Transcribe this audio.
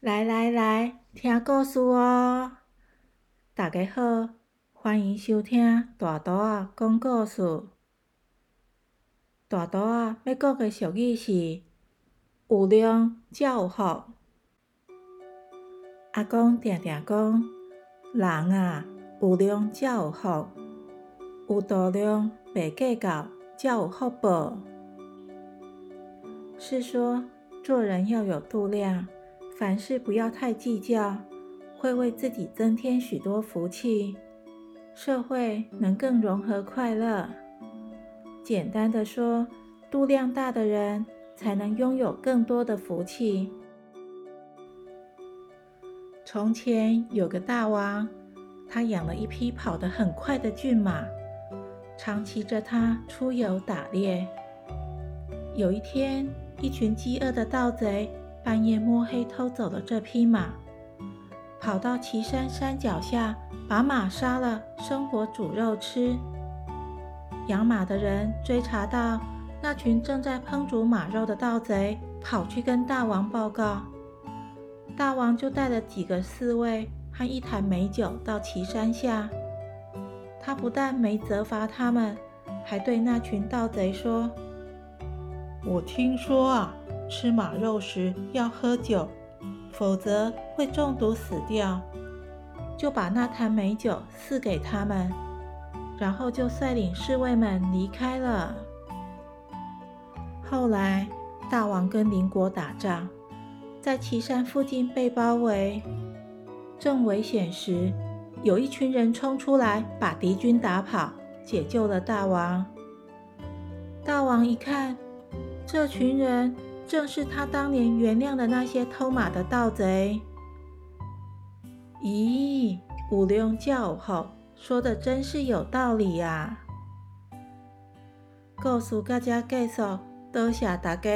来来来，听故事哦！大家好，欢迎收听大图仔讲故事。大图啊要讲的俗语是“有量才有福”。阿公常常讲：“人啊，有量才有福，有度量袂计较才有福报。”是说，做人要有度量。凡事不要太计较，会为自己增添许多福气，社会能更融合快乐。简单的说，度量大的人才能拥有更多的福气。从前有个大王，他养了一匹跑得很快的骏马，常骑着它出游打猎。有一天，一群饥饿的盗贼。半夜摸黑偷走了这匹马，跑到岐山山脚下，把马杀了，生火煮肉吃。养马的人追查到那群正在烹煮马肉的盗贼，跑去跟大王报告。大王就带了几个侍卫和一坛美酒到岐山下。他不但没责罚他们，还对那群盗贼说：“我听说啊。”吃马肉时要喝酒，否则会中毒死掉。就把那坛美酒赐给他们，然后就率领侍卫们离开了。后来大王跟邻国打仗，在岐山附近被包围，正危险时，有一群人冲出来把敌军打跑，解救了大王。大王一看，这群人。正是他当年原谅的那些偷马的盗贼。咦，五六叫吼说的真是有道理呀！告诉大家介绍，多谢大家。